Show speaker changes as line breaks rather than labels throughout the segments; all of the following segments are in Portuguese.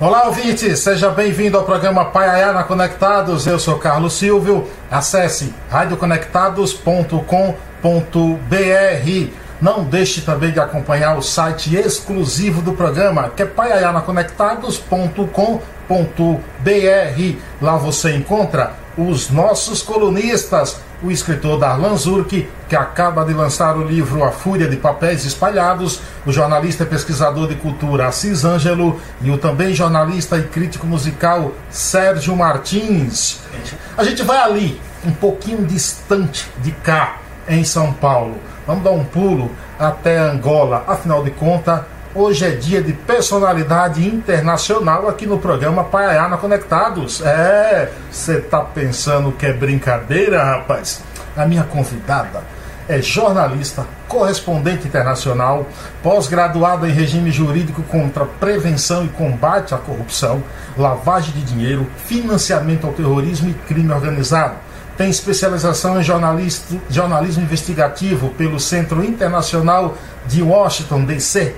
Olá, ouvinte, seja bem-vindo ao programa Paiayana Conectados. Eu sou Carlos Silvio. Acesse radioconectados.com.br. Não deixe também de acompanhar o site exclusivo do programa, que é paiayanaconectados.com.br. Lá você encontra os nossos colunistas, o escritor Darlan Zurk, que acaba de lançar o livro A Fúria de Papéis Espalhados, o jornalista e pesquisador de cultura Assis Ângelo e o também jornalista e crítico musical Sérgio Martins. A gente vai ali, um pouquinho distante de cá, em São Paulo. Vamos dar um pulo até Angola. Afinal de contas, Hoje é dia de personalidade internacional aqui no programa Paiana Conectados. É, você tá pensando que é brincadeira, rapaz? A minha convidada é jornalista, correspondente internacional, pós-graduada em regime jurídico contra prevenção e combate à corrupção, lavagem de dinheiro, financiamento ao terrorismo e crime organizado. Tem especialização em jornalismo investigativo pelo Centro Internacional de Washington, D.C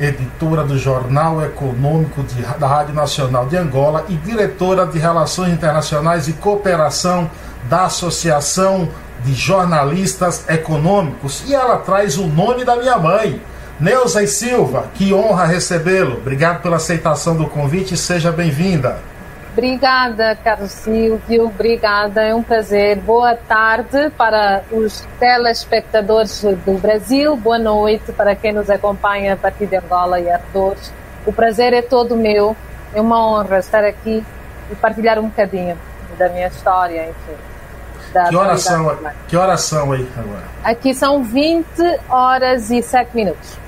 editora do Jornal Econômico de, da Rádio Nacional de Angola e diretora de Relações Internacionais e Cooperação da Associação de Jornalistas Econômicos. E ela traz o nome da minha mãe, Neuza e Silva. Que honra recebê-lo. Obrigado pela aceitação do convite e seja bem-vinda.
Obrigada, Carlos Silvio. Obrigada, é um prazer. Boa tarde para os telespectadores do Brasil. Boa noite para quem nos acompanha a partir de Angola e arredores. O prazer é todo meu. É uma honra estar aqui e partilhar um bocadinho da minha história, enfim.
Que horas, são, que horas são aí agora?
Aqui são 20 horas e 7 minutos.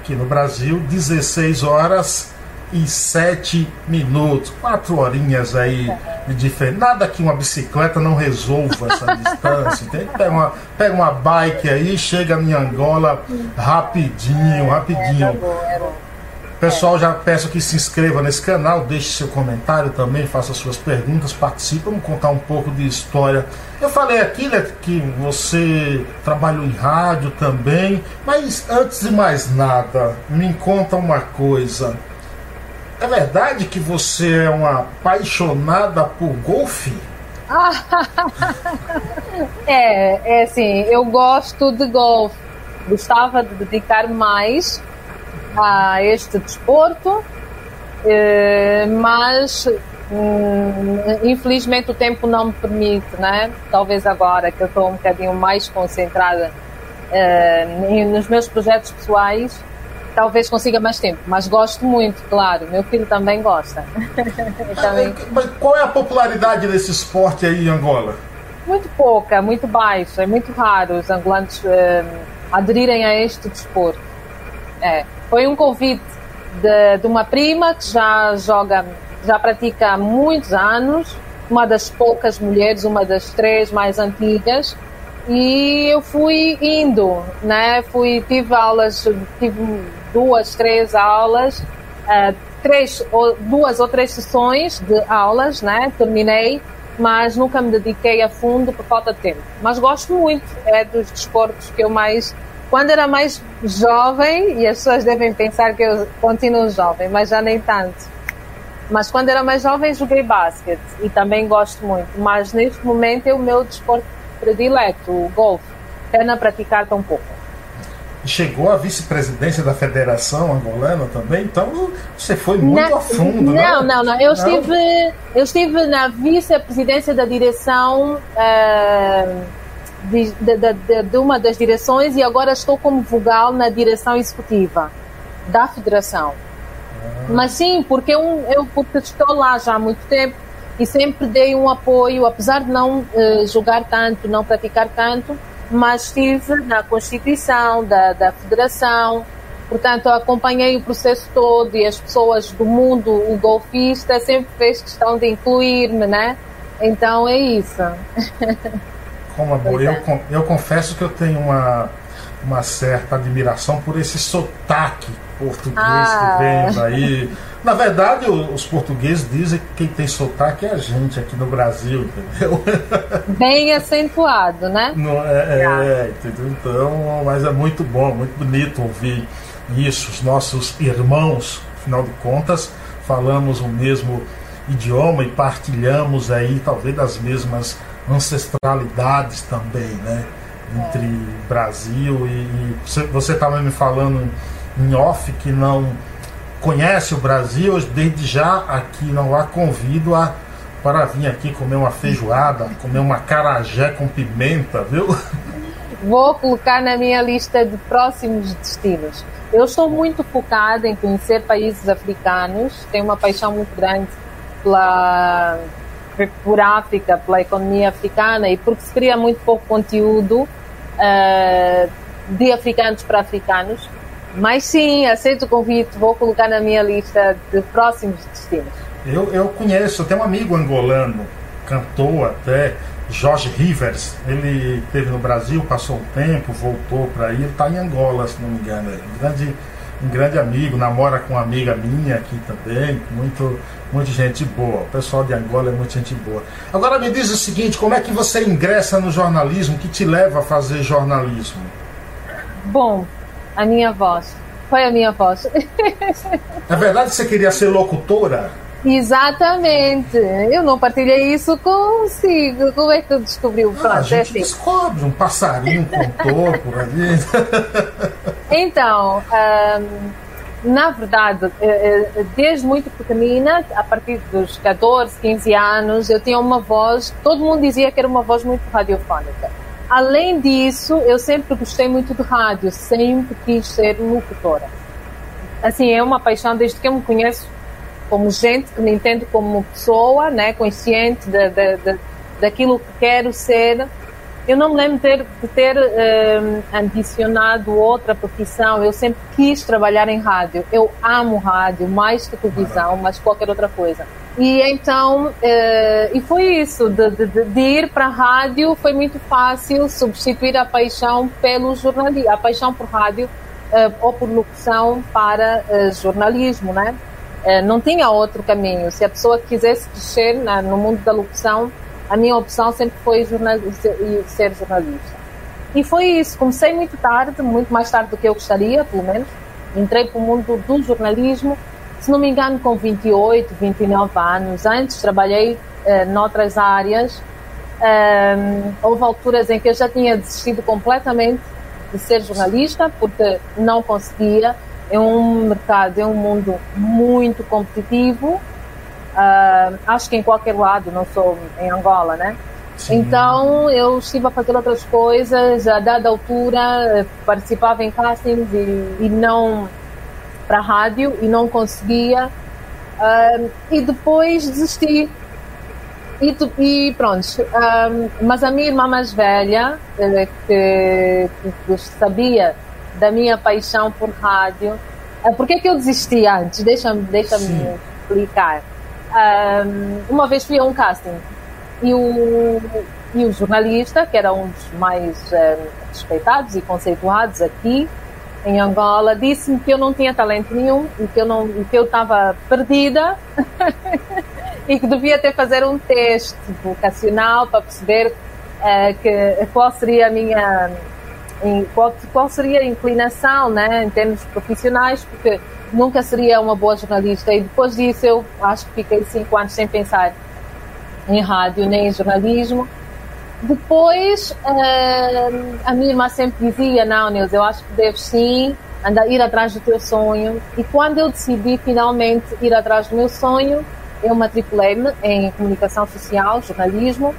Aqui no Brasil, 16 horas e sete minutos. Quatro horinhas aí de diferença. Nada que uma bicicleta não resolva essa distância. Que pegar uma, pega uma bike aí, chega em Angola rapidinho, rapidinho. Pessoal, já peço que se inscreva nesse canal, deixe seu comentário também, faça suas perguntas, participe, vamos contar um pouco de história. Eu falei aqui né, que você trabalhou em rádio também, mas antes de mais nada, me conta uma coisa. É verdade que você é uma apaixonada por golfe?
é, é assim, eu gosto de golfe. Gostava de dedicar mais a este desporto, eh, mas hum, infelizmente o tempo não me permite, né? Talvez agora que eu estou um bocadinho mais concentrada eh, nos meus projetos pessoais, talvez consiga mais tempo, mas gosto muito, claro. Meu filho também gosta.
também... Mas qual é a popularidade desse esporte aí em Angola?
Muito pouca, muito baixa. É muito raro os angolanos uh, aderirem a este desporto. É. Foi um convite de, de uma prima que já joga, já pratica há muitos anos, uma das poucas mulheres, uma das três mais antigas, e eu fui indo, né? Fui, tive aulas, tive duas, três aulas, uh, três, ou, duas ou três sessões de aulas, né? Terminei, mas nunca me dediquei a fundo por falta de tempo. Mas gosto muito, é dos desportos que eu mais. Quando era mais jovem, e as pessoas devem pensar que eu continuo jovem, mas já nem tanto. Mas quando era mais jovem, joguei basquete e também gosto muito. Mas neste momento é o meu desporto predileto, o golfe. Pena praticar tão pouco.
Chegou à vice-presidência da Federação Angolana também, então você foi muito não, a fundo,
né? não? Não, não, Eu, não? Estive, eu estive na vice-presidência da direção uh, de, de, de, de, uma das direções e agora estou como vogal na direção executiva da Federação. Ah. Mas sim, porque eu, eu porque estou lá já há muito tempo e sempre dei um apoio, apesar de não uh, jogar tanto, não praticar tanto, mas estive na constituição da, da federação, portanto acompanhei o processo todo e as pessoas do mundo, o golfista sempre fez questão de incluir-me, né? Então é isso.
Como amor, eu, é. eu confesso que eu tenho uma, uma certa admiração por esse sotaque português ah. que vem daí. Na verdade, os portugueses dizem que quem tem sotaque é a gente aqui no Brasil, entendeu?
Bem acentuado, né?
Não, é, é, entendeu? Então, mas é muito bom, muito bonito ouvir isso. Os nossos irmãos, afinal de contas, falamos o mesmo idioma e partilhamos aí talvez das mesmas ancestralidades também, né? Entre é. Brasil e, e você estava me falando em off que não conhece o Brasil, desde já aqui não há convido a para vir aqui comer uma feijoada, comer uma carajé com pimenta, viu?
Vou colocar na minha lista de próximos destinos. Eu estou muito focada em conhecer países africanos, tenho uma paixão muito grande pela, por África, pela economia africana e porque se cria muito pouco conteúdo uh, de africanos para africanos. Mas sim, aceito o convite, vou colocar na minha lista de próximos destinos.
Eu, eu conheço, tenho um amigo angolano, cantor até, Jorge Rivers. Ele esteve no Brasil, passou um tempo, voltou para aí, ele está em Angola, se não me engano. É um grande, um grande amigo, namora com uma amiga minha aqui também, muito, muita gente boa. O pessoal de Angola é muita gente boa. Agora me diz o seguinte, como é que você ingressa no jornalismo? O que te leva a fazer jornalismo?
Bom, a minha voz. Foi a minha voz.
É verdade que você queria ser locutora?
Exatamente. Eu não partilhei isso consigo. Como é que tu descobriu?
Ah, a gente é assim. descobre, um passarinho contou por ali.
Então, um, na verdade, eh, eh, desde muito pequenina, a partir dos 14, 15 anos, eu tinha uma voz, todo mundo dizia que era uma voz muito radiofónica. Além disso, eu sempre gostei muito de rádio, sempre quis ser locutora. Assim, é uma paixão desde que eu me conheço como gente que me entende como pessoa, né, consciente de, de, de, daquilo que quero ser. Eu não me lembro ter, de ter um, ambicionado outra profissão. Eu sempre quis trabalhar em rádio. Eu amo rádio, mais que televisão, mas qualquer outra coisa. E então, uh, e foi isso, de, de, de ir para a rádio foi muito fácil substituir a paixão pelo jornalismo, a paixão por rádio uh, ou por locução para uh, jornalismo, né? Não tinha outro caminho. Se a pessoa quisesse crescer na, no mundo da locução, a minha opção sempre foi ser jornalista. E foi isso. Comecei muito tarde, muito mais tarde do que eu gostaria, pelo menos. Entrei para o mundo do jornalismo, se não me engano, com 28, 29 anos. Antes trabalhei eh, noutras áreas. Um, houve alturas em que eu já tinha desistido completamente de ser jornalista, porque não conseguia é um mercado, é um mundo muito competitivo. Uh, acho que em qualquer lado, não sou em Angola, né? Sim. Então eu estive a fazer outras coisas, a dada altura participava em castings e, e não para rádio e não conseguia. Uh, e depois desisti. E, e pronto, uh, mas a minha irmã mais velha, eh, que, que sabia da minha paixão por rádio. Uh, por que, que eu desisti antes? Deixa-me deixa, explicar. Um, uma vez fui a um casting e o, e o jornalista, que era um dos mais um, respeitados e conceituados aqui em Angola, disse-me que eu não tinha talento nenhum e que eu não que eu estava perdida e que devia ter fazer um teste vocacional para perceber uh, que, qual seria a minha qual, qual seria a inclinação, né, em termos profissionais, porque nunca seria uma boa jornalista. E depois disso eu acho que fiquei cinco anos sem pensar em rádio nem em jornalismo. Depois uh, a minha irmã sempre dizia, não, Nils, eu acho que deves sim andar, ir atrás do teu sonho. E quando eu decidi finalmente ir atrás do meu sonho, eu matriculei-me em comunicação social, jornalismo,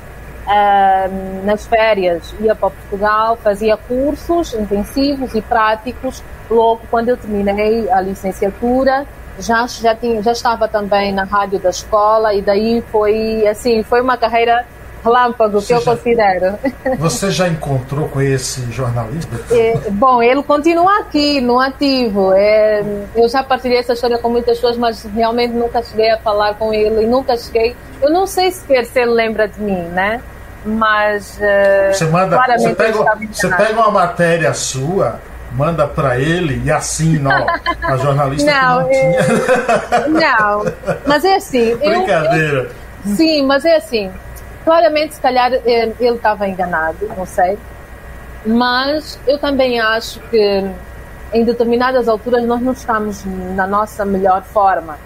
Uh, nas férias ia para Portugal, fazia cursos intensivos e práticos. Logo, quando eu terminei a licenciatura, já, já, tinha, já estava também na rádio da escola e daí foi assim, foi uma carreira relâmpago que eu já, considero.
Você já encontrou com esse jornalista?
É, bom, ele continua aqui, no ativo. É, eu já partilhei essa história com muitas pessoas, mas realmente nunca cheguei a falar com ele e nunca cheguei. Eu não sei sequer se ele lembra de mim, né? mas uh,
você manda você pega, você pega uma matéria sua manda para ele e assina ó, a jornalista não, não tinha.
É, não. Mas é assim
brincadeira
eu, sim mas é assim. Claramente se calhar ele estava enganado não sei. Mas eu também acho que em determinadas alturas nós não estamos na nossa melhor forma.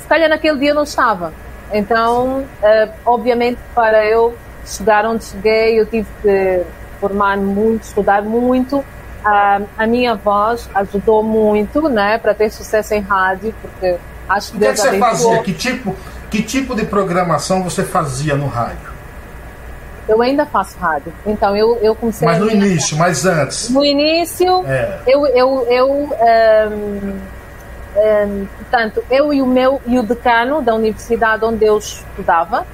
Se calhar naquele dia não estava. Então, uh, obviamente, para eu chegar onde cheguei, eu tive que formar muito, estudar muito. Uh, a minha voz ajudou muito, né, para ter sucesso em rádio, porque acho que.
O que, é que você fazia? Que tipo, que tipo de programação você fazia no rádio?
Eu ainda faço rádio. Então eu, eu comecei.
Mas no início, mas antes.
No início, é. eu, eu, eu um, um, portanto, eu e o meu e o decano da universidade onde eu estudava.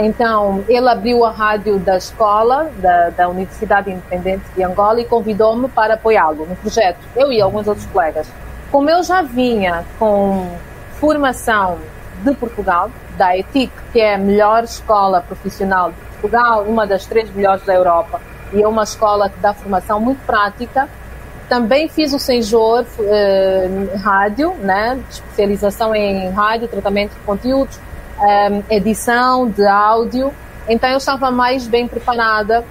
Então, ele abriu a rádio da escola, da, da Universidade Independente de Angola, e convidou-me para apoiá-lo no projeto, eu e alguns outros colegas. Como eu já vinha com formação de Portugal, da ETIC, que é a melhor escola profissional de Portugal, uma das três melhores da Europa, e é uma escola que dá formação muito prática. Também fiz o Senjor eh, Rádio, né? especialização em rádio, tratamento de conteúdos, eh, edição de áudio. Então eu estava mais bem preparada.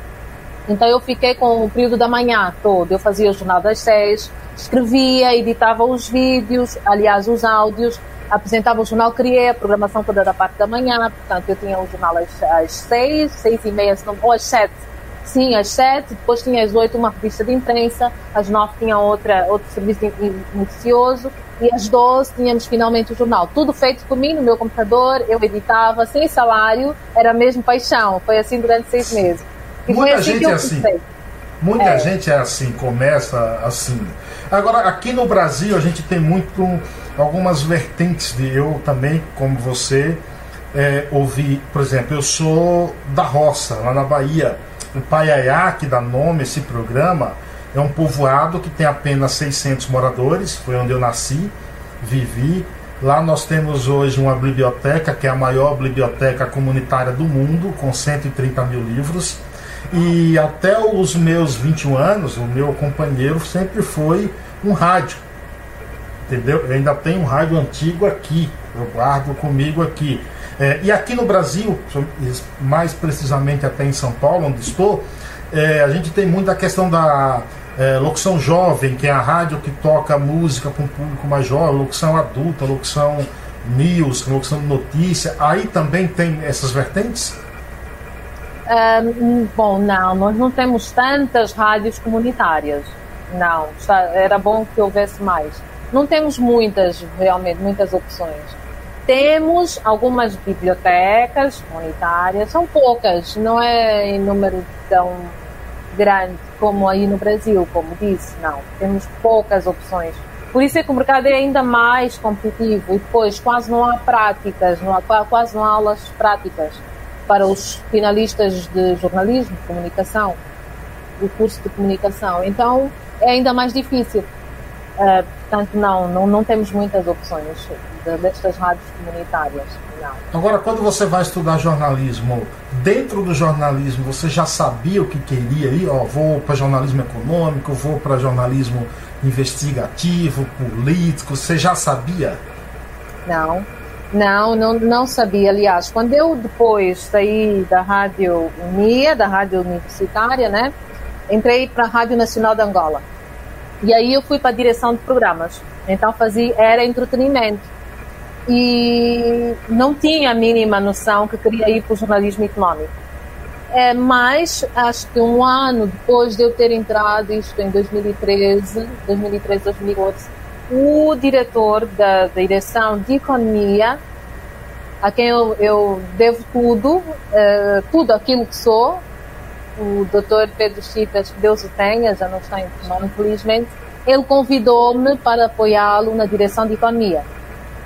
Então eu fiquei com o período da manhã todo. Eu fazia o jornal das seis, escrevia, editava os vídeos, aliás, os áudios, apresentava o jornal, criei a programação toda da parte da manhã, portanto eu tinha o jornal às, às seis, seis e meia, ou às sete, sim, às sete, depois tinha às oito uma revista de imprensa, às nove tinha outra, outro serviço noticioso, e às doze tínhamos finalmente o jornal. Tudo feito por mim, no meu computador, eu editava, sem salário, era mesmo paixão, foi assim durante seis meses.
E Muita assim gente é assim. Muita é. gente é assim, começa assim. Agora, aqui no Brasil, a gente tem muito algumas vertentes de eu também, como você, é, ouvi, por exemplo, eu sou da roça, lá na Bahia. Paiaiá, que dá nome a esse programa, é um povoado que tem apenas 600 moradores, foi onde eu nasci, vivi. Lá nós temos hoje uma biblioteca, que é a maior biblioteca comunitária do mundo, com 130 mil livros. E até os meus 21 anos, o meu companheiro sempre foi um rádio entendeu? Eu ainda tenho um rádio antigo aqui, eu guardo comigo aqui. É, e aqui no Brasil, mais precisamente até em São Paulo, onde estou, é, a gente tem muito a questão da é, locução jovem, que é a rádio que toca música para um público mais jovem, locução adulta, locução news, locução notícia. Aí também tem essas vertentes?
Um, bom, não, nós não temos tantas rádios comunitárias. Não, era bom que houvesse mais. Não temos muitas, realmente, muitas opções. Temos algumas bibliotecas comunitárias, são poucas, não é em número tão grande como aí no Brasil, como disse, não. Temos poucas opções. Por isso é que o mercado é ainda mais competitivo e depois quase não há práticas, não há, quase não há aulas práticas para os finalistas de jornalismo, comunicação, o curso de comunicação. Então é ainda mais difícil. Uh, portanto, não, não, não temos muitas opções destas rádios comunitárias. Não.
Agora, quando você vai estudar jornalismo, dentro do jornalismo, você já sabia o que queria ir? Ó, vou para jornalismo econômico, vou para jornalismo investigativo, político. Você já sabia?
Não, não, não, não sabia. Aliás, quando eu depois saí da rádio Unia, da rádio universitária, né, entrei para a Rádio Nacional de Angola. E aí eu fui para a direção de programas. Então fazia era entretenimento. E não tinha a mínima noção que queria ir para o jornalismo económico. É, mas acho que um ano depois de eu ter entrado, isto em 2013, 2013, 2014, o diretor da, da direção de economia, a quem eu, eu devo tudo, uh, tudo aquilo que sou, o Dr. Pedro Chitas, que Deus o tenha, já não está em comando, infelizmente, ele convidou-me para apoiá-lo na direção de economia.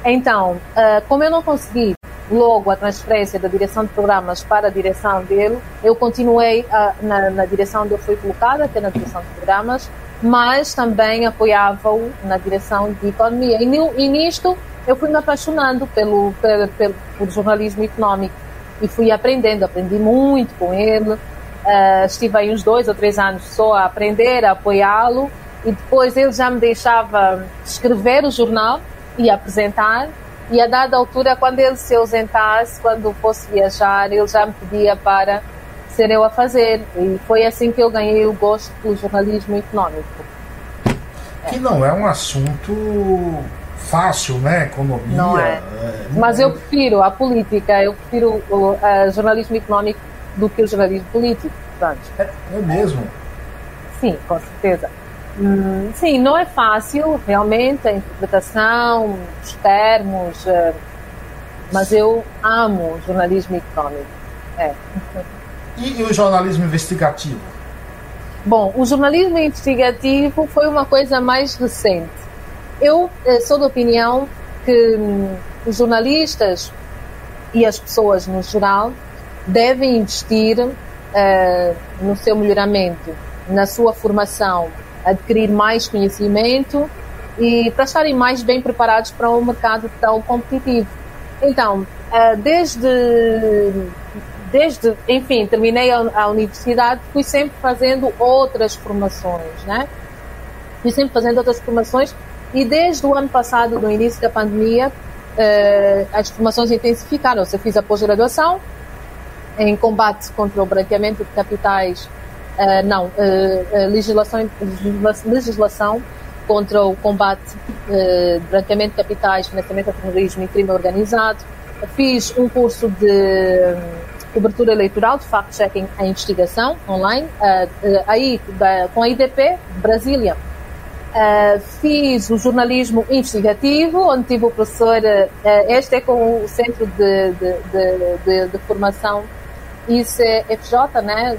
Então, uh, como eu não consegui logo a transferência da direção de programas para a direção dele, eu continuei uh, na, na, direção onde eu fui colocada, até na direção de programas, mas também apoiava-o na direção de economia. E, e, nisto eu fui me apaixonando pelo, pelo, pelo, pelo jornalismo económico e fui aprendendo, aprendi muito com ele. Uh, estive aí uns dois ou três anos só a aprender, a apoiá-lo, e depois ele já me deixava escrever o jornal e apresentar. E a dada altura, quando ele se ausentasse, quando fosse viajar, ele já me pedia para ser eu a fazer. E foi assim que eu ganhei o gosto pelo jornalismo económico.
Que não é um assunto fácil, né? Economia.
Não é. é Mas eu prefiro a política, eu prefiro o jornalismo económico do que o jornalismo político.
É, é mesmo?
Sim, com certeza. Hum, sim, não é fácil, realmente, a interpretação, os termos, uh, mas eu amo o jornalismo econômico. É.
E, e o jornalismo investigativo?
Bom, o jornalismo investigativo foi uma coisa mais recente. Eu eh, sou da opinião que hum, os jornalistas e as pessoas no geral devem investir uh, no seu melhoramento, na sua formação, adquirir mais conhecimento e para estarem mais bem preparados para um mercado tão competitivo. Então, uh, desde desde, enfim, terminei a, a, universidade, fui sempre fazendo outras formações, né? Fui sempre fazendo outras formações e desde o ano passado, no início da pandemia, eh, as formações intensificaram. Eu fiz a pós-graduação em combate contra o branqueamento de capitais, eh, não, eh, legislação, legislação contra o combate de branqueamento de capitais, financiamento do terrorismo e crime organizado. Fiz um curso de cobertura eleitoral, de fact-checking a investigação online, aí com a IDP, Brasília. Uh, fiz o jornalismo investigativo, onde tive o professor, uh, este é com o Centro de, de, de, de Formação ICFJ, né?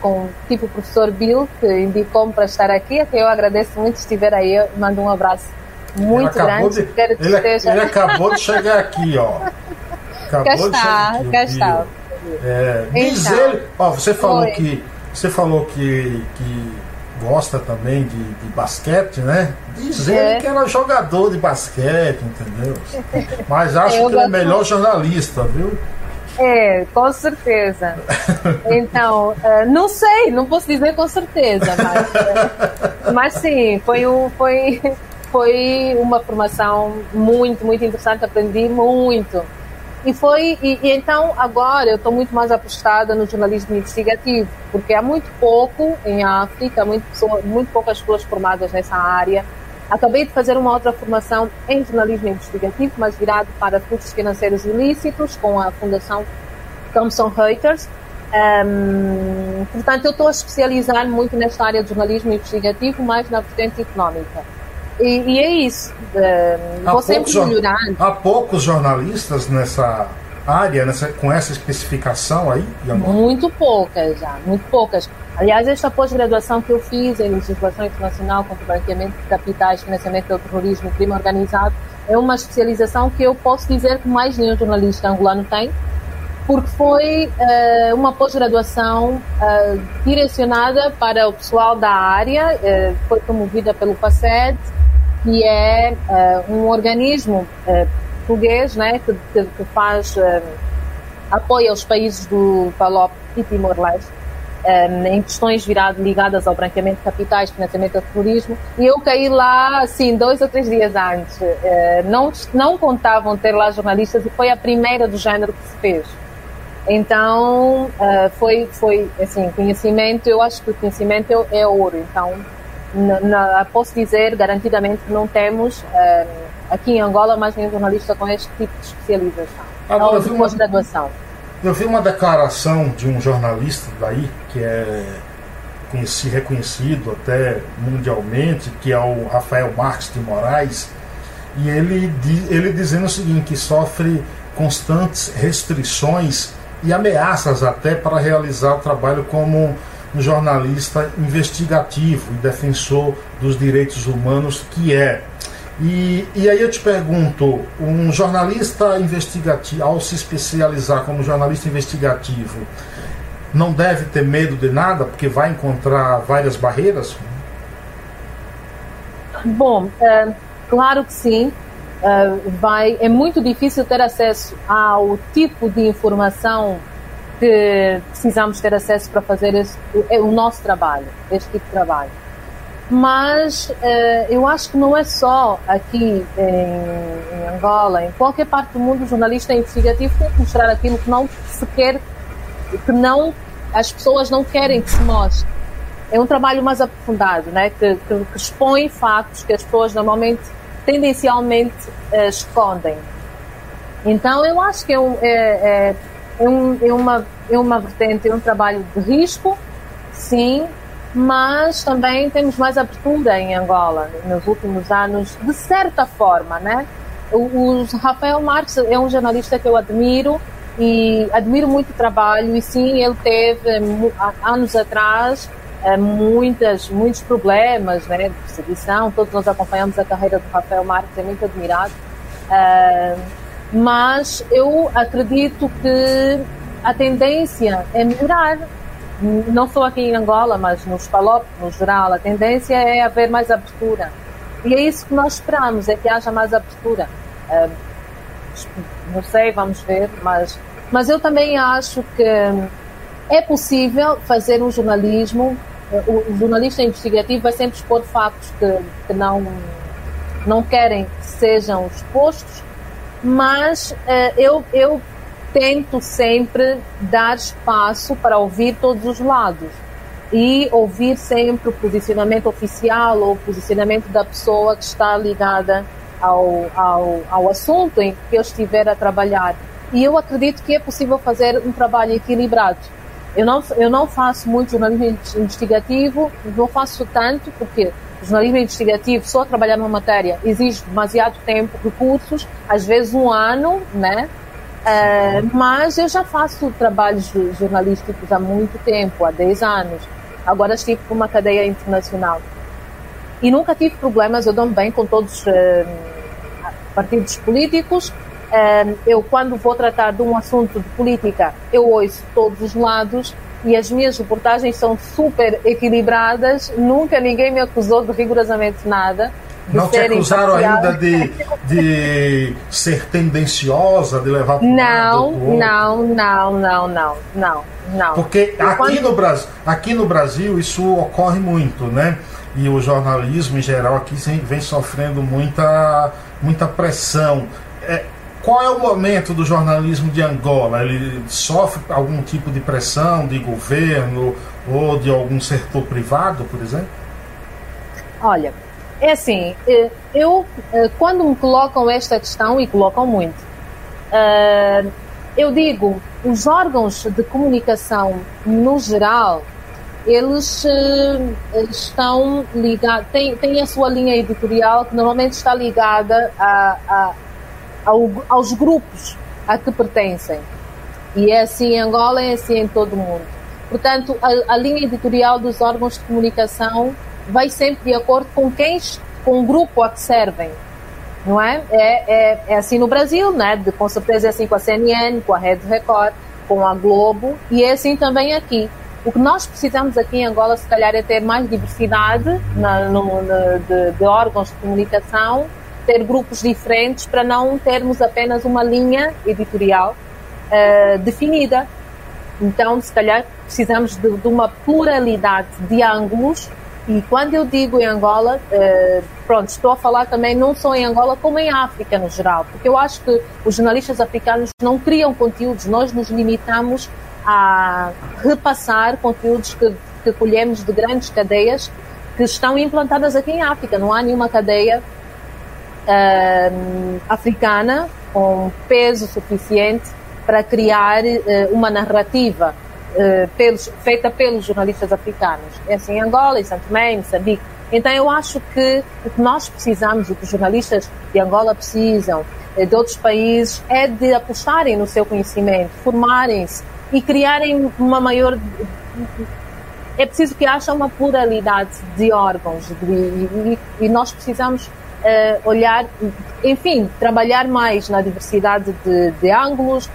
com tipo o professor Bill, que indicou-me para estar aqui, a quem eu agradeço muito estiver aí, eu mando um abraço muito grande.
De, ele, esteja... ele, acabou de chegar aqui, ó.
Acabou cá está, aqui, cá.
É, diz então, ele, ó, você falou que você falou que, que gosta também de, de basquete, né? Diz é. ele que era jogador de basquete, entendeu? Mas acho eu que ele é melhor jornalista, viu?
É, com certeza. Então, uh, não sei, não posso dizer com certeza, mas, mas sim, foi, um, foi, foi uma formação muito, muito interessante, aprendi muito. E foi e, e então agora eu estou muito mais apostada no jornalismo investigativo, porque há muito pouco em África, muito, muito poucas pessoas formadas nessa área. Acabei de fazer uma outra formação em jornalismo investigativo, mas virado para fluxos financeiros ilícitos, com a Fundação Thomson Reuters. Um, portanto, eu estou a especializar muito nesta área de jornalismo investigativo, mais na vertente económica. E, e é isso. Uh, vou sempre melhorando.
Há poucos jornalistas nessa área, nessa, com essa especificação aí?
Muito poucas já, muito poucas. Aliás, esta pós-graduação que eu fiz em legislação internacional contra o branqueamento de capitais, financiamento do terrorismo e crime organizado, é uma especialização que eu posso dizer que mais nenhum jornalista angolano tem, porque foi uh, uma pós-graduação uh, direcionada para o pessoal da área, uh, foi promovida pelo PACED, que é um organismo português né, que, que, que faz apoio aos países do PALOP e Timor-Leste um, em questões viradas ligadas ao branqueamento de capitais, financiamento do terrorismo, e eu caí lá, assim, dois ou três dias antes. não, não contavam ter lá jornalistas e foi a primeira do género que se fez. Então, uh, foi, foi, assim, conhecimento, eu acho que o conhecimento é, é ouro, então na, na, posso dizer garantidamente que não temos uh, aqui em Angola mais nenhum jornalista com este tipo de especialização. Agora, ou de pós-graduação.
Eu vi uma declaração de um jornalista daí, que é conheci, reconhecido até mundialmente, que é o Rafael Marques de Moraes, e ele, ele dizendo o seguinte, que sofre constantes restrições e ameaças até para realizar o trabalho como um jornalista investigativo e defensor dos direitos humanos que é. E, e aí eu te pergunto, um jornalista investigativo, ao se especializar como jornalista investigativo, não deve ter medo de nada, porque vai encontrar várias barreiras?
Bom, é, claro que sim. É, vai, é muito difícil ter acesso ao tipo de informação que precisamos ter acesso para fazer esse, o, o nosso trabalho, este tipo de trabalho. Mas uh, eu acho que não é só aqui em, em, Angola, em qualquer parte do mundo, o jornalista investigativo tem que mostrar aquilo que não se quer, que não, as pessoas não querem que se mostre. É um trabalho mais aprofundado, né? que, que, que expõe fatos que as pessoas normalmente tendencialmente uh, escondem. Então, eu acho que é, um, é, é, é, um, é, uma, é uma vertente, é um trabalho de risco, sim, mas também temos mais abertura em Angola nos últimos anos, de certa forma, né? O, o Rafael Marques é um jornalista que eu admiro e admiro muito o trabalho e sim, ele teve anos atrás eh, muitas, muitos problemas né, de perseguição, todos nós acompanhamos a carreira do Rafael Marques, é muito admirado, uh, mas eu acredito que a tendência é melhorar, não só aqui em Angola, mas nos Palop, no geral, a tendência é haver mais abertura. E é isso que nós esperamos, é que haja mais abertura. Uh, não sei, vamos ver, mas, mas eu também acho que é possível fazer um jornalismo. O, o jornalista investigativo vai sempre expor factos que, que não, não querem que sejam expostos, mas uh, eu, eu tento sempre dar espaço para ouvir todos os lados e ouvir sempre o posicionamento oficial ou o posicionamento da pessoa que está ligada ao, ao, ao assunto em que eu estiver a trabalhar. E eu acredito que é possível fazer um trabalho equilibrado. Eu não, eu não faço muito jornalismo investigativo, não faço tanto, porque jornalismo investigativo, só trabalhar numa matéria, exige demasiado tempo, recursos, às vezes um ano, né? Uh, mas eu já faço trabalhos jornalísticos há muito tempo, há 10 anos. Agora estive por uma cadeia internacional. E nunca tive problemas, eu dou-me bem com todos os uh, partidos políticos. Uh, eu, quando vou tratar de um assunto de política, eu ouço todos os lados e as minhas reportagens são super equilibradas. Nunca ninguém me acusou de rigorosamente nada.
Não te acusaram ainda de, de ser tendenciosa, de levar para
não, não, não, não, não, não, não.
Porque aqui, quando... no Brasil, aqui no Brasil isso ocorre muito, né? E o jornalismo em geral aqui vem sofrendo muita, muita pressão. É, qual é o momento do jornalismo de Angola? Ele sofre algum tipo de pressão de governo ou de algum setor privado, por exemplo?
Olha, é assim, eh, eu, eh, quando me colocam esta questão, e colocam muito, eh, eu digo, os órgãos de comunicação, no geral, eles estão ligados, têm, têm a sua linha editorial que normalmente está ligada a, a, ao, aos grupos a que pertencem. E é assim em Angola, é assim em todo o mundo. Portanto, a, a linha editorial dos órgãos de comunicação vai sempre de acordo com quem, com o grupo a que servem, não é? É, é, é assim no Brasil, né? De, com certeza é assim com a CNN, com a Rede Record, com a Globo e é assim também aqui. O que nós precisamos aqui em Angola, se calhar, é ter mais diversidade na, no, na, de, de órgãos de comunicação, ter grupos diferentes para não termos apenas uma linha editorial uh, definida. Então, se calhar, precisamos de, de uma pluralidade de ângulos e quando eu digo em Angola, uh, pronto, estou a falar também não só em Angola, como em África no geral, porque eu acho que os jornalistas africanos não criam conteúdos, nós nos limitamos a repassar conteúdos que, que colhemos de grandes cadeias que estão implantadas aqui em África. Não há nenhuma cadeia uh, africana com peso suficiente para criar uh, uma narrativa eh, pelos, feita pelos jornalistas africanos. É assim em Angola, em Santo Tomé, em Moçambique. Então eu acho que o que nós precisamos, o que os jornalistas de Angola precisam, eh, de outros países, é de apostarem no seu conhecimento, formarem-se e criarem uma maior. É preciso que haja uma pluralidade de órgãos de, e, e, nós precisamos uh, olhar, enfim, trabalhar mais na diversidade de, de ângulos,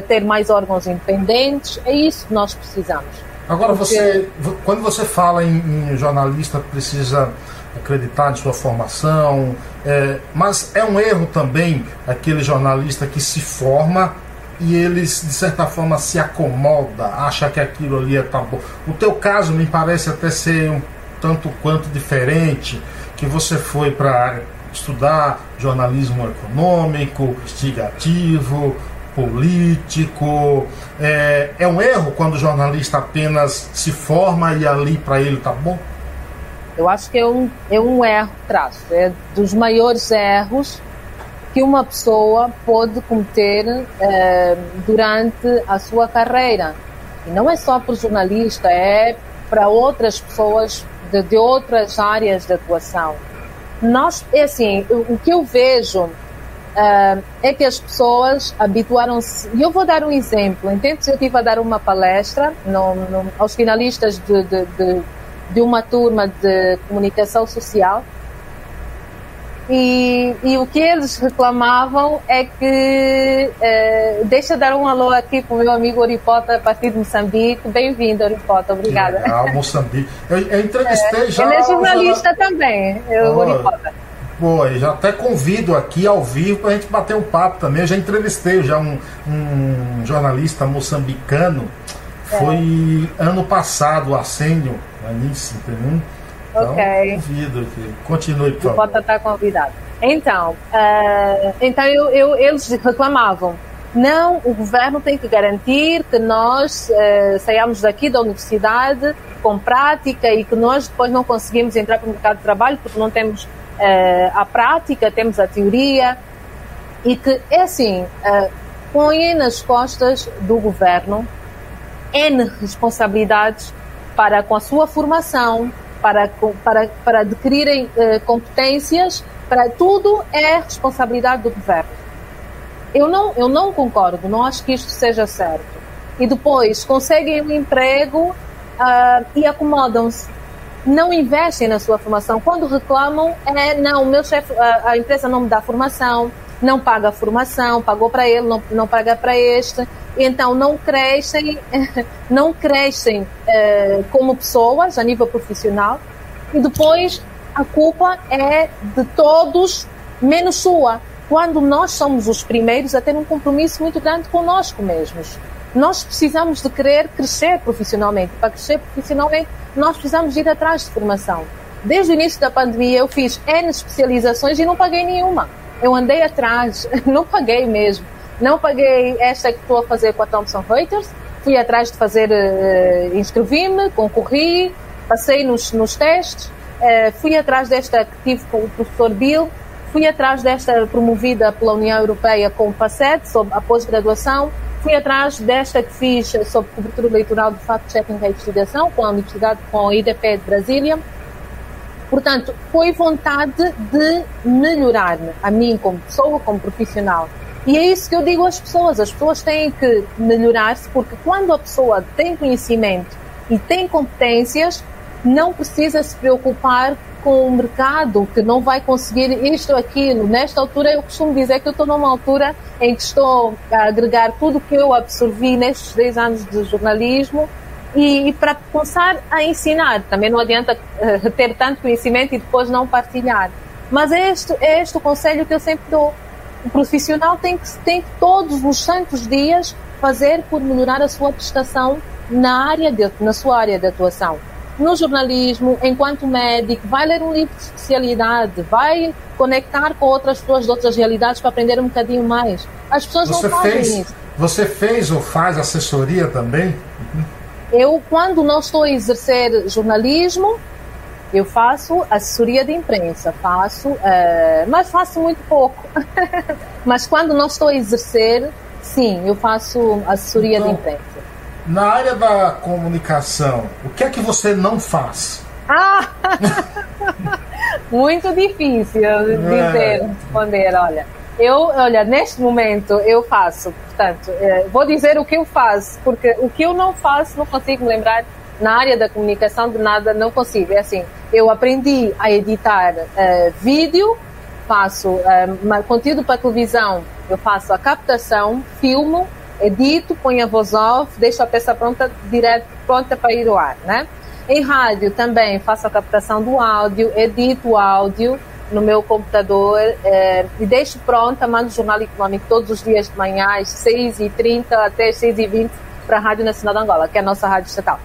ter mais órgãos independentes. É isso que nós precisamos.
Agora, Porque... você, quando você fala em, em, jornalista, precisa acreditar em sua formação, é, mas é um erro também aquele jornalista que se forma e eles, de certa forma, se acomoda, acha que aquilo ali é tá bom. O teu caso me parece até ser um tanto quanto diferente, que você foi para estudar jornalismo econômico, investigativo, político. É, é um erro quando o jornalista apenas se forma e ali para ele tá bom?
Eu acho que é um, é um erro traço, é dos maiores erros que uma pessoa pode cometer eh, durante a sua carreira. E não é só para o jornalista, é para outras pessoas de, de outras áreas de atuação. Nós, é assim, o, o que eu vejo uh, é que as pessoas habituaram-se. E eu vou dar um exemplo. Entendo que eu estive a dar uma palestra no, no, aos finalistas de, de, de, de uma turma de comunicação social e, e, o que eles reclamavam é que. Eh, deixa eu dar um alô aqui para o meu amigo Oripota, a partir de Moçambique. Bem-vindo, Oripota, obrigada.
Ah, Moçambique. Eu, eu entrevistei é, já.
Ele é jornalista também, oh, Oripota.
Pô, já até convido aqui ao vivo para a gente bater um papo também. Eu já entrevistei já um, um jornalista moçambicano. É. Foi ano passado, o Assênio, Anísio, entendeu? Então, ok. convido aqui. Continue, por favor.
Pode estar convidado. Então, uh, então eu, eu, eles reclamavam. Não, o governo tem que garantir que nós uh, saiamos daqui da universidade com prática e que nós depois não conseguimos entrar para o mercado de trabalho porque não temos uh, a prática, temos a teoria. E que, é assim, uh, põem nas costas do governo N responsabilidades para com a sua formação, para, para, para adquirirem uh, competências, para tudo é responsabilidade do governo. Eu não, eu não concordo, não acho que isto seja certo. E depois conseguem um emprego uh, e acomodam-se. Não investem na sua formação. Quando reclamam, é não, meu chefe, a, a empresa não me dá formação, não paga a formação, pagou para ele, não, não paga para este então não crescem, não crescem uh, como pessoas a nível profissional e depois a culpa é de todos menos sua. Quando nós somos os primeiros a ter um compromisso muito grande conosco mesmos. Nós precisamos de querer crescer profissionalmente. Para crescer profissionalmente, nós precisamos ir atrás de formação. Desde o início da pandemia, eu fiz N especializações e não paguei nenhuma. Eu andei atrás, não paguei mesmo. Não paguei esta que estou a fazer com a Thomson Reuters. Fui atrás de fazer, uh, inscrevi-me, concorri, passei nos, nos testes. Uh, fui atrás desta que tive com o professor Bill. Fui atrás desta promovida pela União Europeia com o PACET, sobre a pós-graduação. Fui atrás desta fiz sobre cobertura eleitoral de fact-checking da investigação com a Universidade, com a IDP de Brasília. Portanto, foi vontade de melhorar-me, a mim como pessoa, como profissional. E é isso que eu digo às pessoas: as pessoas têm que melhorar-se, porque quando a pessoa tem conhecimento e tem competências, não precisa se preocupar com o mercado, que não vai conseguir isto aquilo. Nesta altura, eu costumo dizer que eu estou numa altura em que estou a agregar tudo o que eu absorvi nestes 10 anos de jornalismo e, e, para começar a ensinar. Também não adianta uh, ter tanto conhecimento e depois não partilhar. Mas é este, é este o conselho que eu sempre dou o profissional tem que, tem que todos os santos dias fazer por melhorar a sua prestação na área de, na sua área de atuação. No jornalismo, enquanto médico, vai ler um livro de especialidade, vai conectar com outras pessoas de outras realidades para aprender um bocadinho mais. As pessoas você não fazem
fez,
isso.
Você fez ou faz assessoria também?
Eu, quando não estou a exercer jornalismo, eu faço assessoria de imprensa, faço, uh, mas faço muito pouco. mas quando não estou a exercer, sim, eu faço assessoria então, de imprensa.
Na área da comunicação, o que é que você não faz?
Ah! muito difícil é. dizer, responder, olha. Eu, olha, neste momento eu faço, portanto, eh, vou dizer o que eu faço, porque o que eu não faço não consigo me lembrar na área da comunicação de nada não consigo. É assim, eu aprendi a editar uh, vídeo, faço uh, conteúdo para televisão, eu faço a captação, filmo, edito, ponho a voz off, deixo a peça pronta, direto, pronta para ir ao ar, né? Em rádio também faço a captação do áudio, edito o áudio no meu computador eh, e deixo pronta, mando o Jornal Econômico todos os dias de manhã, às 6h30 até 6h20 para a Rádio Nacional de Angola, que é a nossa rádio estatal.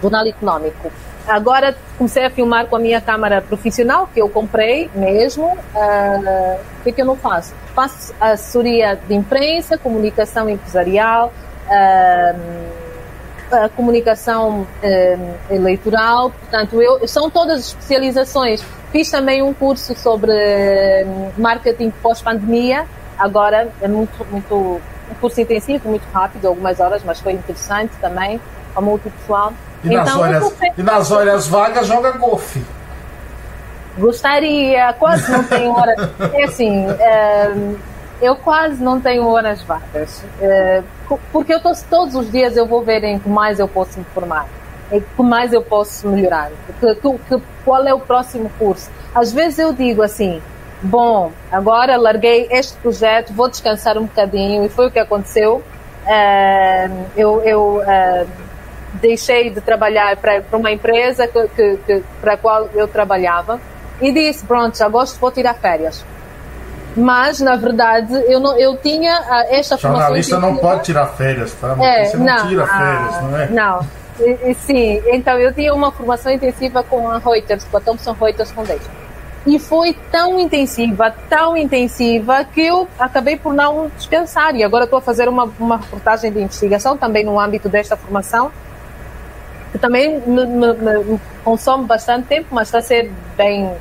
Jornal Econômico. Agora comecei a filmar com a minha câmera profissional, que eu comprei mesmo. Uh, o que, é que eu não faço? Faço assessoria de imprensa, comunicação empresarial, uh, comunicação eh, eleitoral, portanto, eu, são todas especializações. Fiz também um curso sobre marketing pós-pandemia, agora é muito, muito, um curso intensivo, muito rápido, algumas horas, mas foi interessante também, para muito pessoal.
E, então, nas, horas, e nas horas vagas joga golfe.
Gostaria, quase não tenho horas. É assim, é, eu quase não tenho horas vagas. É, porque eu tô, todos os dias eu vou ver em que mais eu posso me formar, em que mais eu posso melhorar, que, que, qual é o próximo curso. Às vezes eu digo assim, bom, agora larguei este projeto, vou descansar um bocadinho, e foi o que aconteceu. É, eu, eu deixei de trabalhar para uma empresa que, que, que, para a qual eu trabalhava e disse, pronto, agosto vou tirar férias. Mas, na verdade, eu, não, eu tinha uh, esta
formação... Jornalista não pode tirar férias, tá?
É,
Você não, não tira férias, ah, não é?
Não. E, e, sim, então eu tinha uma formação intensiva com a Reuters, com a Thomson Reuters Foundation. E foi tão intensiva, tão intensiva, que eu acabei por não descansar. E agora estou a fazer uma, uma reportagem de investigação também no âmbito desta formação, que também me, me, me consome bastante tempo, mas está a ser bem.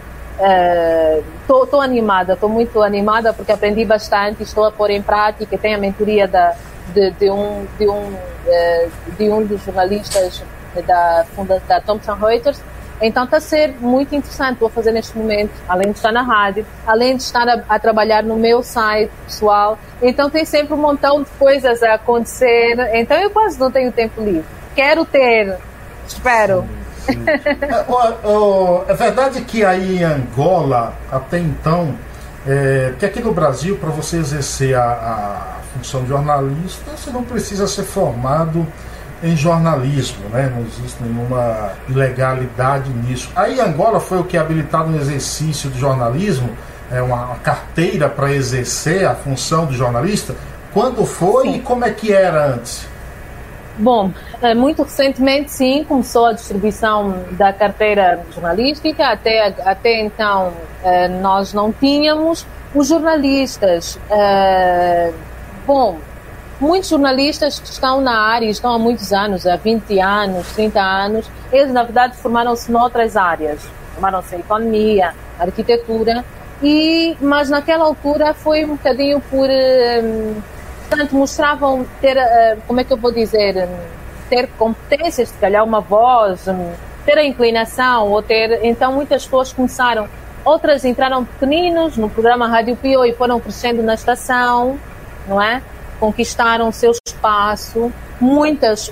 Estou uh, animada, estou muito animada porque aprendi bastante, estou a pôr em prática. Tenho a mentoria da, de, de, um, de, um, uh, de um dos jornalistas da, da Thomson Reuters. Então está a ser muito interessante, a fazer neste momento, além de estar na rádio, além de estar a, a, trabalhar no meu site pessoal. Então tem sempre um montão de coisas a acontecer. Então eu quase não tenho tempo livre. Quero ter Espero.
É, é, verdade que aí em Angola, até então, é, porque aqui no Brasil, para você exercer a, a, função de jornalista, você não precisa ser formado em jornalismo, né? não existe nenhuma ilegalidade nisso. Aí em Angola foi o que habilitado no exercício do jornalismo, é uma, uma carteira para exercer a função de jornalista. Quando foi Sim. e como é que era antes?
Bom, eh, muito recentemente, sim, começou a distribuição da carteira jornalística. Até, até então, eh, nós não tínhamos. Os jornalistas, eh, bom, muitos jornalistas que estão na área, estão há muitos anos, há 20 anos, 30 anos, eles, na verdade, formaram-se noutras áreas. Formaram-se em economia, arquitetura, e, mas naquela altura foi um bocadinho por portanto, mostravam ter, uh, como é que eu vou dizer, ter competências, se calhar uma voz, um, ter a inclinação, ou ter. Então, muitas pessoas começaram. Outras entraram pequeninos no programa Rádio Pio e foram crescendo na estação, não é? Conquistaram o seu espaço. Muitas,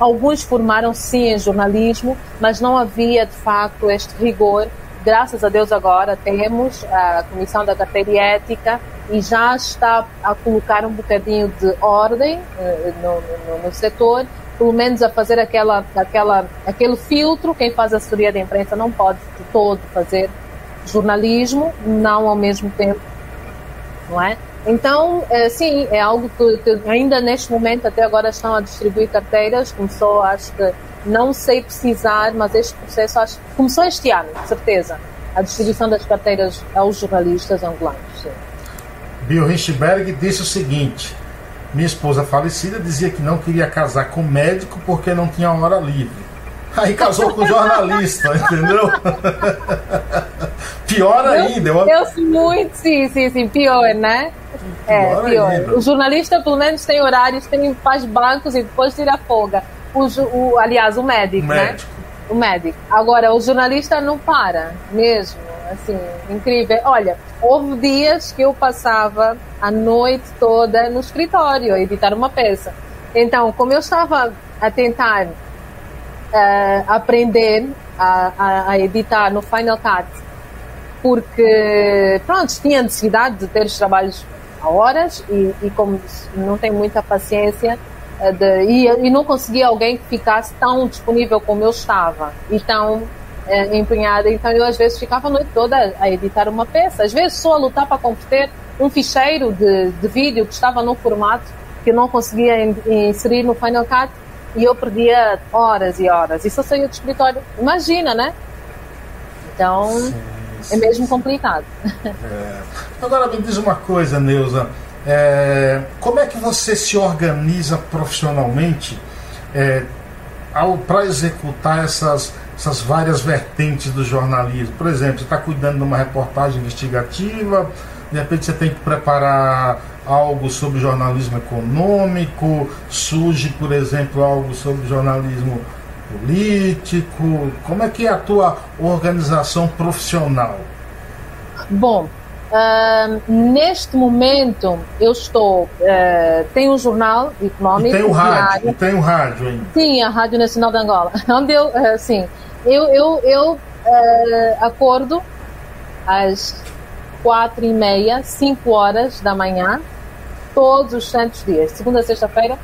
alguns formaram-se sim em jornalismo, mas não havia de facto este rigor graças a Deus agora temos a Comissão da Carteira Ética e já está a colocar um bocadinho de ordem uh, no, no, no, setor, pelo menos a fazer aquela, aquela, aquele filtro. Quem faz assessoria de imprensa não pode de todo fazer jornalismo, não ao mesmo tempo, não é? Então, é, sim, é algo que, que, ainda neste momento, até agora, estão a distribuir carteiras. Começou, acho que, não sei precisar, mas este processo acho, começou este ano, certeza. A distribuição das carteiras aos jornalistas angolanos. Sim.
Bill Richberg disse o seguinte: minha esposa falecida dizia que não queria casar com médico porque não tinha hora livre. Aí casou com jornalista, entendeu? pior ainda.
Eu, eu muito, sim, sim, sim, pior, né? É, pior. pior. O jornalista, pelo menos, tem horários, tem, faz bancos e depois tira folga. O, o, aliás, o médico, o né? Médico. O médico. Agora, o jornalista não para, mesmo. Assim, incrível. Olha, houve dias que eu passava a noite toda no escritório a editar uma peça. Então, como eu estava a tentar uh, aprender a, a, a editar no Final Cut, porque, pronto, tinha necessidade de ter os trabalhos a horas e, e como não tenho muita paciência eh, de, e, e, não conseguia alguém que ficasse tão disponível como eu estava e tão é, empenhada. Então eu às vezes ficava a noite toda a editar uma peça, às vezes só a lutar para converter um ficheiro de, de vídeo que estava num formato que eu não conseguia inserir no Final Cut e eu perdia horas e horas. Só saía do escritório. Imagina, né? Então. Sim é mesmo complicado. É.
Agora me diz uma coisa, Neuza. É, como é que você se organiza profissionalmente? É, para executar essas, essas várias vertentes do jornalismo? Por exemplo, você está cuidando de uma reportagem investigativa, de repente você tem que preparar algo sobre jornalismo econômico, surge, por exemplo, algo sobre jornalismo político. Como é que é a tua organização profissional?
Bom, Uh, neste momento eu estou uh, tem um jornal econômico
e tem o rádio e tem o rádio ainda.
sim a rádio nacional de Angola. Onde eu uh, sim. Eu eu, eu acordo às quatro e meia cinco horas da manhã todos os santos dias. Segunda sexta-feira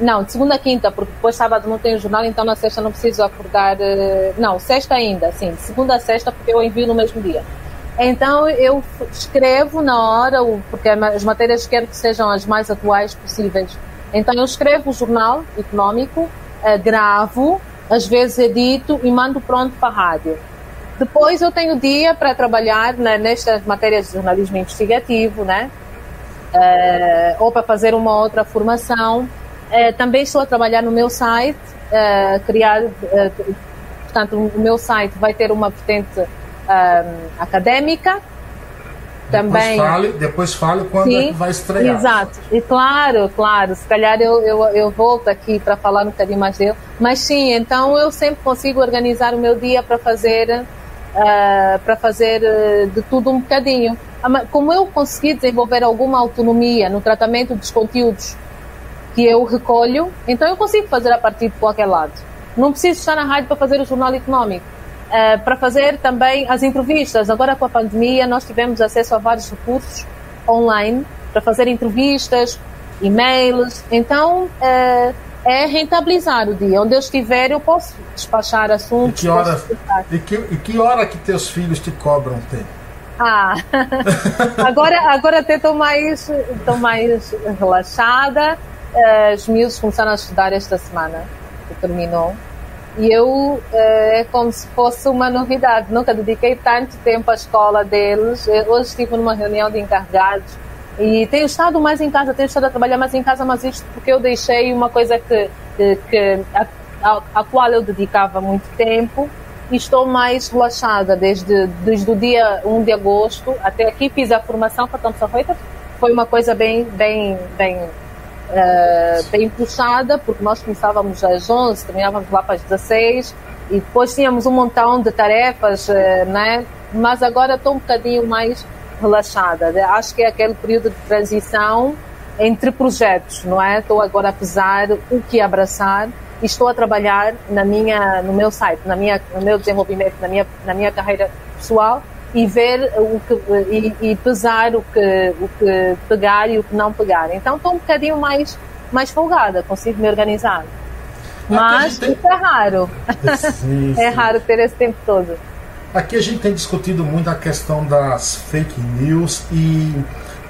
não de segunda a quinta porque depois sábado não tem o jornal então na sexta não preciso acordar não sexta ainda sim. De segunda a sexta porque eu envio no mesmo dia então eu escrevo na hora, porque as matérias quero que sejam as mais atuais possíveis. Então eu escrevo o jornal econômico, eh, gravo, às vezes edito e mando pronto para a rádio. Depois eu tenho dia para trabalhar né, nestas matérias de jornalismo investigativo, né? Uh, ou para fazer uma outra formação. Uh, também estou a trabalhar no meu site, criar, portanto, o meu site vai ter uma vertente um, acadêmica. Também.
Depois fale, depois fale quando Sim, é vai estrear.
Exato. E claro, claro, se calhar eu, eu, eu volto aqui para falar um bocadinho mais dele. Mas sim, então eu sempre consigo organizar o meu dia para fazer, uh, para fazer uh, de tudo um bocadinho. Ah, como eu consegui desenvolver alguma autonomia no tratamento dos conteúdos que eu recolho, então eu consigo fazer a partir de qualquer lado. Não preciso estar na rádio para fazer o jornal económico uh, para fazer também as entrevistas. Agora com a pandemia nós tivemos acesso a vários recursos online para fazer entrevistas, e-mails. Então uh, é rentabilizar o dia. Onde eu estiver eu posso despachar assuntos.
E que hora, e que, e que, hora que teus filhos te cobram tempo?
Ah, agora, agora até estou mais, mais relaxada. Uh, os meus começaram a estudar esta semana, que terminou. E eu é como se fosse uma novidade. Nunca dediquei tanto tempo à escola deles. Hoje estive numa reunião de encarregados e tenho estado mais em casa, tenho estado a trabalhar mais em casa, mas isto porque eu deixei uma coisa que, que a, a, a qual eu dedicava muito tempo e estou mais relaxada desde, desde o dia 1 de agosto até aqui fiz a formação para Thompson Reuters. Foi uma coisa bem, bem, bem uh, bem puxada, porque nós começávamos às 11, terminávamos lá para as 16 e depois tínhamos um montão de tarefas, uh, né? mas agora estou um bocadinho mais relaxada. Acho que é aquele período de transição entre projetos, não é? Estou agora a pesar o que abraçar e estou a trabalhar na minha, no meu site, na minha, no meu desenvolvimento, na minha, na minha carreira pessoal e ver o que e, e, pesar o que o que pegar e o que não pegar. Então estou um bocadinho mais mais folgada, consigo me organizar. Mas tem... isso é raro. Sim, é raro ter esse tempo todo.
Aqui a gente tem discutido muito a questão das fake news e,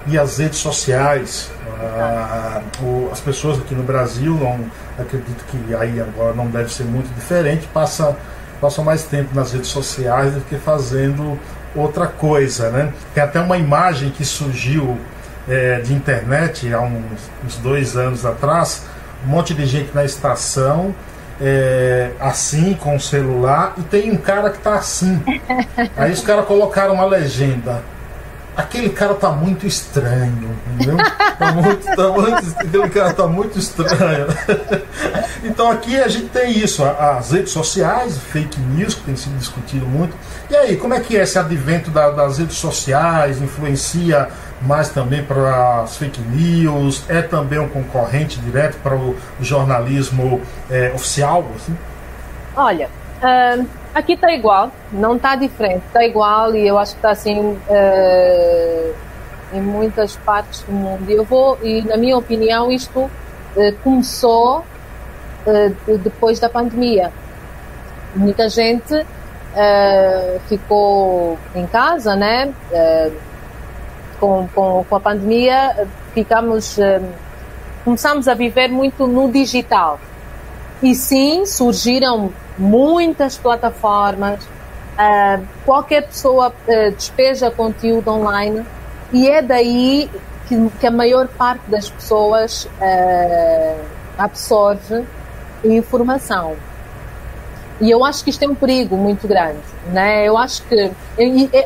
e as redes sociais. Ah, o, as pessoas aqui no Brasil, não acredito que aí agora não deve ser muito diferente, passam, passam mais tempo nas redes sociais do que fazendo outra coisa, né? Tem até uma imagem que surgiu é, de internet há uns, uns, dois anos atrás, um monte de gente na estação, é, assim, com o celular, e tem um cara que tá assim. Aí os caras colocaram uma legenda aquele cara tá muito estranho, entendeu? Tá muito, tá muito, aquele cara tá muito estranho. então aqui a gente tem isso, as redes sociais, fake news, que tem sido discutido muito. E aí, como é que é esse advento da, das redes sociais? Influencia mais também para as fake news? É também um concorrente direto para o jornalismo é, oficial? Assim?
Olha, uh, aqui está igual, não está diferente, está igual e eu acho que está assim uh, em muitas partes do mundo. Eu vou, e na minha opinião, isto uh, começou uh, depois da pandemia. Muita gente ficou em casa, né? Com, com, com, a pandemia, ficamos, começamos a viver muito no digital. E sim, surgiram muitas plataformas, uh, qualquer pessoa uh, despeja conteúdo online e é daí que, que a maior parte das pessoas uh, absorve informação. E eu acho que isto é um perigo muito grande, né? Eu acho que,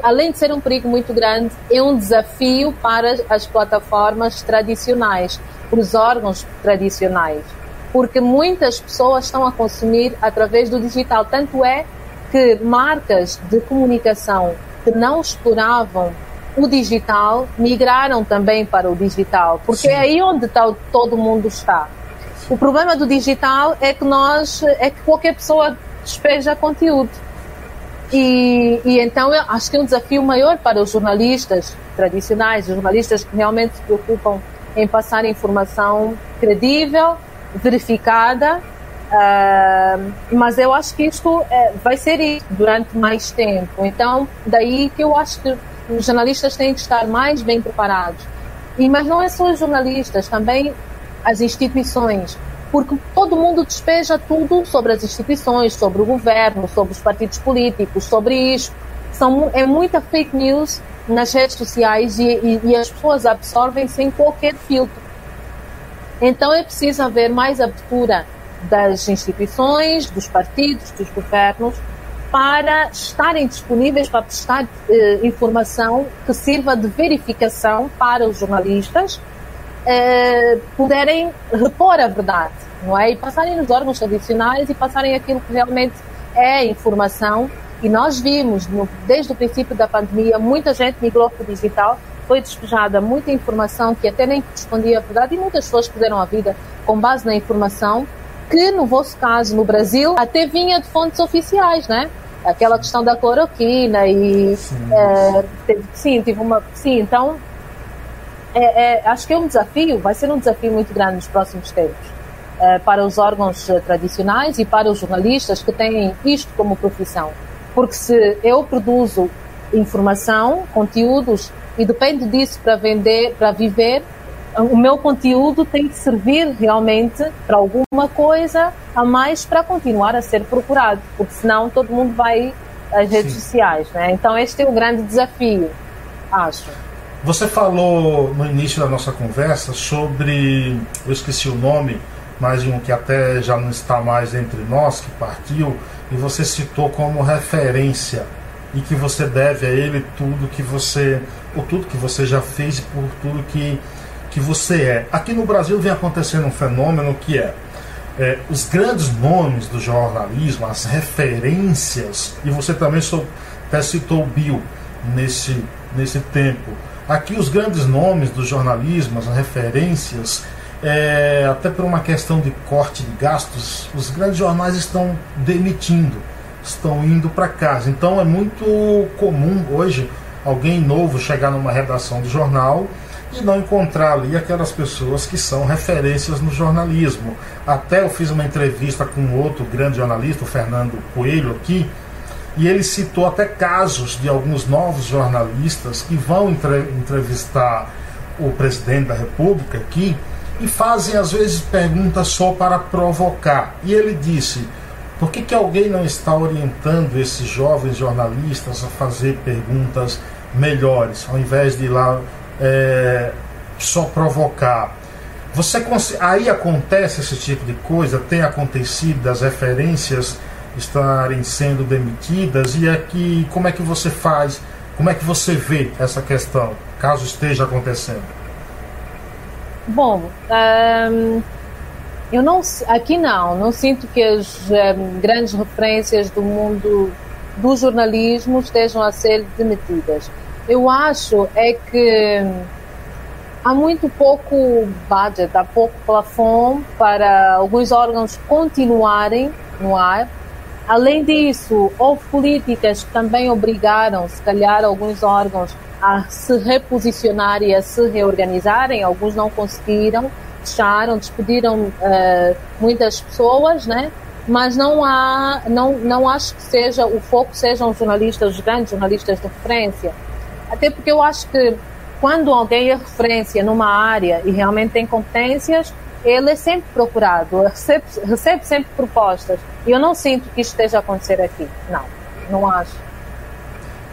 além de ser um perigo muito grande, é um desafio para as plataformas tradicionais, para os órgãos tradicionais, porque muitas pessoas estão a consumir através do digital. Tanto é que marcas de comunicação que não exploravam o digital migraram também para o digital, porque Sim. é aí onde tá, todo mundo está. O problema do digital é que nós, é que qualquer pessoa despeja conteúdo. E, e então eu acho que é um desafio maior para os jornalistas tradicionais, os jornalistas que realmente se preocupam em passar informação credível, verificada, uh, mas eu acho que isto é, vai ser isso durante mais tempo. Então, daí que eu acho que os jornalistas têm que estar mais bem preparados. E, mas não é só os jornalistas, também as instituições porque todo mundo despeja tudo sobre as instituições, sobre o governo, sobre os partidos políticos, sobre isto. São, é muita fake news nas redes sociais e, e, e as pessoas absorvem sem qualquer filtro. Então é preciso haver mais abertura das instituições, dos partidos, dos governos, para estarem disponíveis para prestar eh, informação que sirva de verificação para os jornalistas eh, puderem repor a verdade, não é? E passarem nos órgãos tradicionais e passarem aquilo que realmente é informação. E nós vimos, no, desde o princípio da pandemia, muita gente migrou para o digital, foi despejada muita informação que até nem correspondia à verdade e muitas pessoas perderam a vida com base na informação que, no vosso caso, no Brasil, até vinha de fontes oficiais, né? Aquela questão da cloroquina e... Sim, é, teve, sim tive uma... Sim, então é, é, acho que é um desafio, vai ser um desafio muito grande nos próximos tempos é, para os órgãos eh, tradicionais e para os jornalistas que têm isto como profissão. Porque se eu produzo informação, conteúdos, e depende disso para vender, para viver, o meu conteúdo tem que servir realmente para alguma coisa a mais para continuar a ser procurado, porque senão todo mundo vai às redes Sim. sociais, né? Então este é o grande desafio, acho.
Você falou no início da nossa conversa sobre, eu esqueci o nome, mas um que até já não está mais entre nós, que partiu, e você citou como referência e que você deve a ele tudo que você, por tudo que você já fez e por tudo que, que você é. Aqui no Brasil vem acontecendo um fenômeno que é, é os grandes nomes do jornalismo, as referências, e você também sou, até citou o Bill nesse, nesse tempo Aqui os grandes nomes do jornalismo, as referências, é, até por uma questão de corte de gastos, os grandes jornais estão demitindo, estão indo para casa. Então é muito comum hoje alguém novo chegar numa redação do jornal e não encontrar ali aquelas pessoas que são referências no jornalismo. Até eu fiz uma entrevista com outro grande jornalista, o Fernando Coelho, aqui, e ele citou até casos de alguns novos jornalistas que vão entrevistar o presidente da República aqui e fazem às vezes perguntas só para provocar. E ele disse: por que, que alguém não está orientando esses jovens jornalistas a fazer perguntas melhores, ao invés de ir lá é, só provocar? Você aí acontece esse tipo de coisa? Tem acontecido das referências estarem sendo demitidas e aqui como é que você faz, como é que você vê essa questão, caso esteja acontecendo?
Bom, eu não aqui não, não sinto que as um, grandes referências do mundo do jornalismo estejam a ser demitidas. Eu acho é que há muito pouco budget, há pouco plafond para alguns órgãos continuarem no ar Além disso, houve políticas que também obrigaram, se calhar, alguns órgãos a se reposicionar e a se reorganizarem. Alguns não conseguiram, fecharam, despediram uh, muitas pessoas, né? Mas não há, não, não acho que seja o foco sejam jornalistas, os grandes jornalistas de referência. Até porque eu acho que quando alguém é referência numa área e realmente tem competências, ele é sempre procurado, recebe, recebe sempre propostas. E eu não sinto que isto esteja a acontecer aqui. Não, não acho.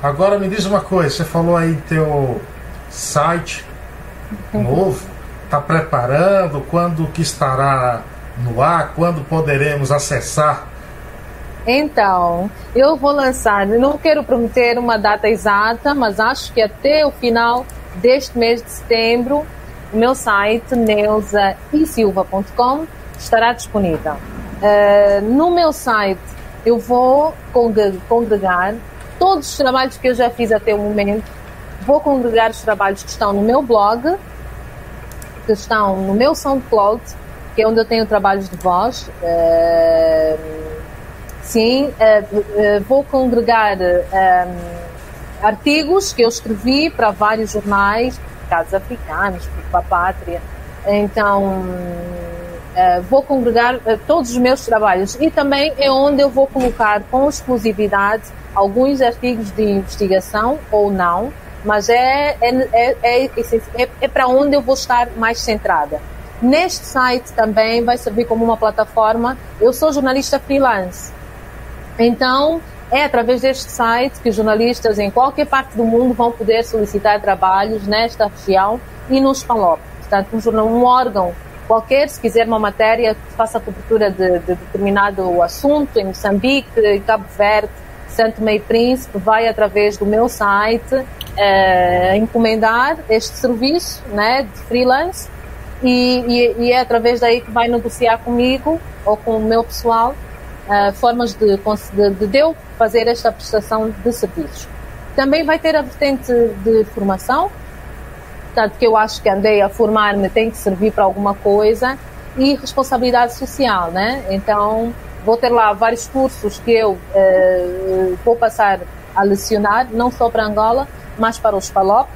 Agora me diz uma coisa, você falou aí teu site novo, está preparando, quando que estará no ar, quando poderemos acessar
Então, eu vou lançar, não quero prometer uma data exata, mas acho que até o final deste mês de setembro, o meu site, neusaisilva.com, estará disponível. Uh, no meu site, eu vou congregar todos os trabalhos que eu já fiz até o momento, vou congregar os trabalhos que estão no meu blog, que estão no meu SoundCloud, que é onde eu tenho trabalhos de voz. Uh, Sim, uh, uh, vou congregar artigos que eu escrevi para vários jornais, casos africanos, para a pátria. Então, vou congregar todos os meus trabalhos e também é onde eu vou colocar com exclusividade alguns artigos de investigação ou não, mas é, é, é, é, é para onde eu vou estar mais centrada. Neste site também vai servir como uma plataforma. Eu sou jornalista freelance, então, é através deste site que jornalistas em qualquer parte do mundo vão poder solicitar trabalhos nesta região e nos PALOP. Portanto, um, jornal, um órgão qualquer, se quiser uma matéria que faça cobertura de, de determinado assunto em Moçambique, Cabo Verde, Santo Meio Príncipe, vai através do meu site eh, encomendar este serviço né, de freelance e, e, e é através daí que vai negociar comigo ou com o meu pessoal uh, formas de, de, de eu fazer esta prestação de serviços. Também vai ter a vertente de formação, portanto, que eu acho que andei a formar-me tem que servir para alguma coisa, e responsabilidade social, né? Então, vou ter lá vários cursos que eu uh, vou passar a lecionar, não só para Angola, mas para os PALOP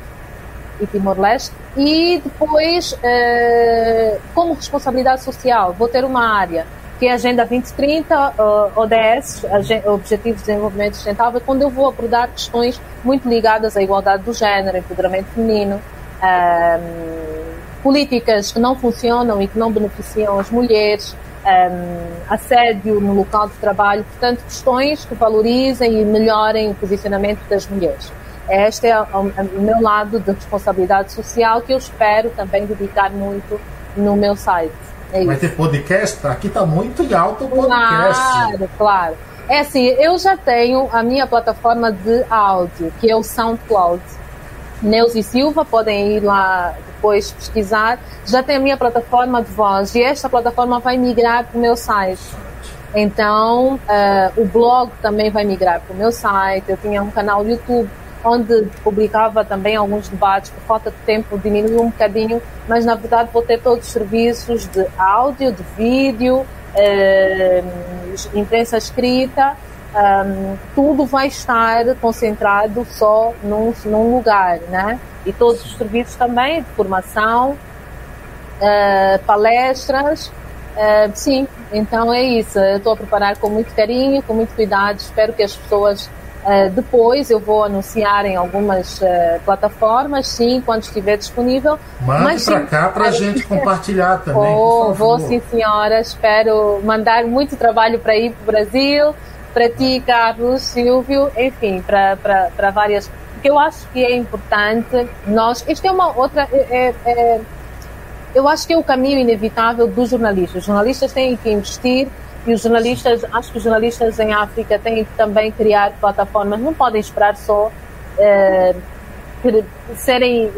e Timor-Leste. E depois, uh, como responsabilidade social, vou ter uma área que é a Agenda 2030, uh, ODS, Objetivos de Desenvolvimento Sustentável, quando eu vou abordar questões muito ligadas à igualdade do género, empoderamento feminino, um, políticas que não funcionam e que não beneficiam as mulheres, um, assédio no local de trabalho, portanto, questões que valorizem e melhorem o posicionamento das mulheres. Este é o, o meu lado de responsabilidade social que eu espero também dedicar muito no meu site.
É Vai ter podcast? Aqui está muito em alto o podcast.
Claro, claro. É assim, eu já tenho a minha plataforma de áudio, que é o SoundCloud. Neuza Silva, podem ir lá depois pesquisar. Já tem a minha plataforma de voz e esta plataforma vai migrar para o meu site. Então, uh, o blog também vai migrar para o meu site. Eu tinha um canal YouTube onde publicava também alguns debates, por falta de tempo diminuiu um bocadinho, mas na verdade vou ter todos os serviços de áudio, de vídeo, eh, imprensa escrita, um, tudo vai estar concentrado só num, num, lugar, né? E todos os serviços também de formação, uh, palestras, uh, sim, então é isso. Eu estou a preparar com muito carinho, com muito cuidado, espero que as pessoas Uh, depois eu vou anunciar em algumas uh, plataformas, sim, quando estiver disponível.
Mande para cá para a gente compartilhar também.
Vou, vou sim, senhora. Espero mandar muito trabalho para ir para o Brasil, para ti, Carlos, Silvio, enfim, para, para, para várias. Porque eu acho que é importante nós. Isto é uma outra. É, é, é eu acho que é o caminho inevitável dos jornalistas. Os jornalistas têm que investir e os jornalistas, acho que os jornalistas em África têm que também criar plataformas, não podem esperar só eh, serem,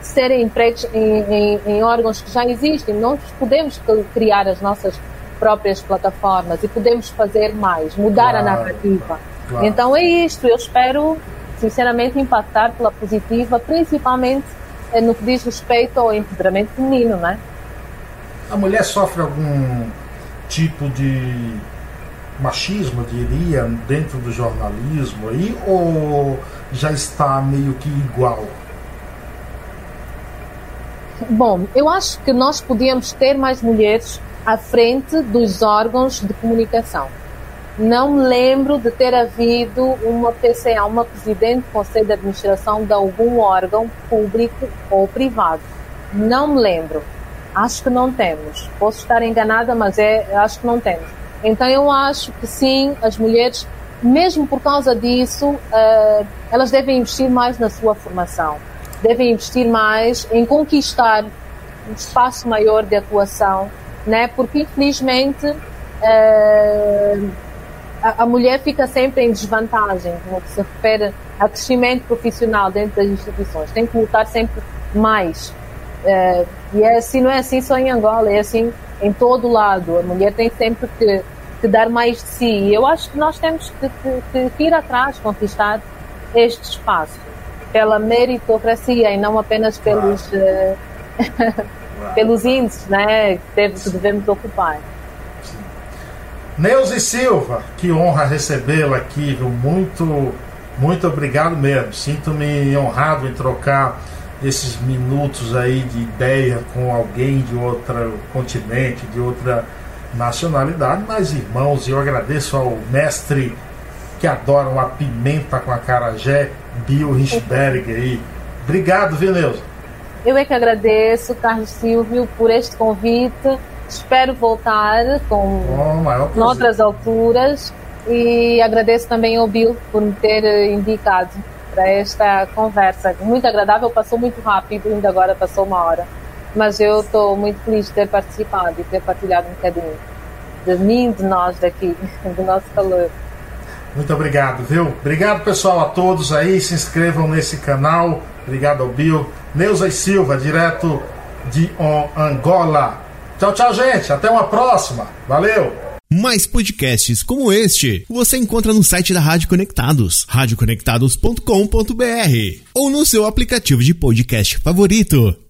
serem empregos em, em, em, órgãos que já existem. Nós podemos criar as nossas próprias plataformas e podemos fazer mais, mudar claro, a narrativa. Claro. Então é isto, eu espero sinceramente impactar pela positiva, principalmente eh, no que diz respeito ao empoderamento feminino, não é?
A mulher sofre algum tipo de machismo, diria, dentro do jornalismo aí, ou já está meio que igual?
Bom, eu acho que nós podíamos ter mais mulheres à frente dos órgãos de comunicação. Não me lembro de ter havido uma PCA, uma presidente do conselho de administração de algum órgão público ou privado. Não me lembro. Acho que não temos. Posso estar enganada, mas é, acho que não temos. Então eu acho que sim, as mulheres, mesmo por causa disso, uh, elas devem investir mais na sua formação, devem investir mais em conquistar um espaço maior de atuação, né? Porque infelizmente uh, a, a, mulher fica sempre em desvantagem no que se refere ao crescimento profissional dentro das instituições. Tem que lutar sempre mais. Uh, e é assim, não é assim só em Angola, é assim em todo lado. A mulher tem sempre que, que dar mais de si. E eu acho que nós temos que, que, que ir atrás, conquistar este espaço pela meritocracia e não apenas pelos, uh, pelos índices né, que, devemos ocupar.
Neuza Silva, que honra recebê-la aqui, viu? Muito, muito obrigado mesmo. Sinto-me honrado em trocar esses minutos aí de ideia com alguém de outro continente, de outra nacionalidade, mas irmãos, eu agradeço ao mestre que adora uma pimenta com a carajé, Bill Richberg aí. Obrigado, viu, Neuza?
Eu é que agradeço, Carlos Silvio, por este convite Espero voltar com oh, outras alturas e agradeço também ao Bill por me ter indicado para esta conversa. Muito agradável, passou muito rápido, ainda agora passou uma hora. Mas eu estou muito feliz de ter participado e ter partilhado um bocadinho de mim, de nós daqui, do nosso calor.
Muito obrigado, viu? Obrigado, pessoal, a todos aí. Se inscrevam nesse canal. Obrigado ao Bill. Neuza e Silva, direto de Angola. Tchau, tchau, gente. Até uma próxima. Valeu.
Mais podcasts como este você encontra no site da Rádio Conectados, radioconectados.com.br ou no seu aplicativo de podcast favorito.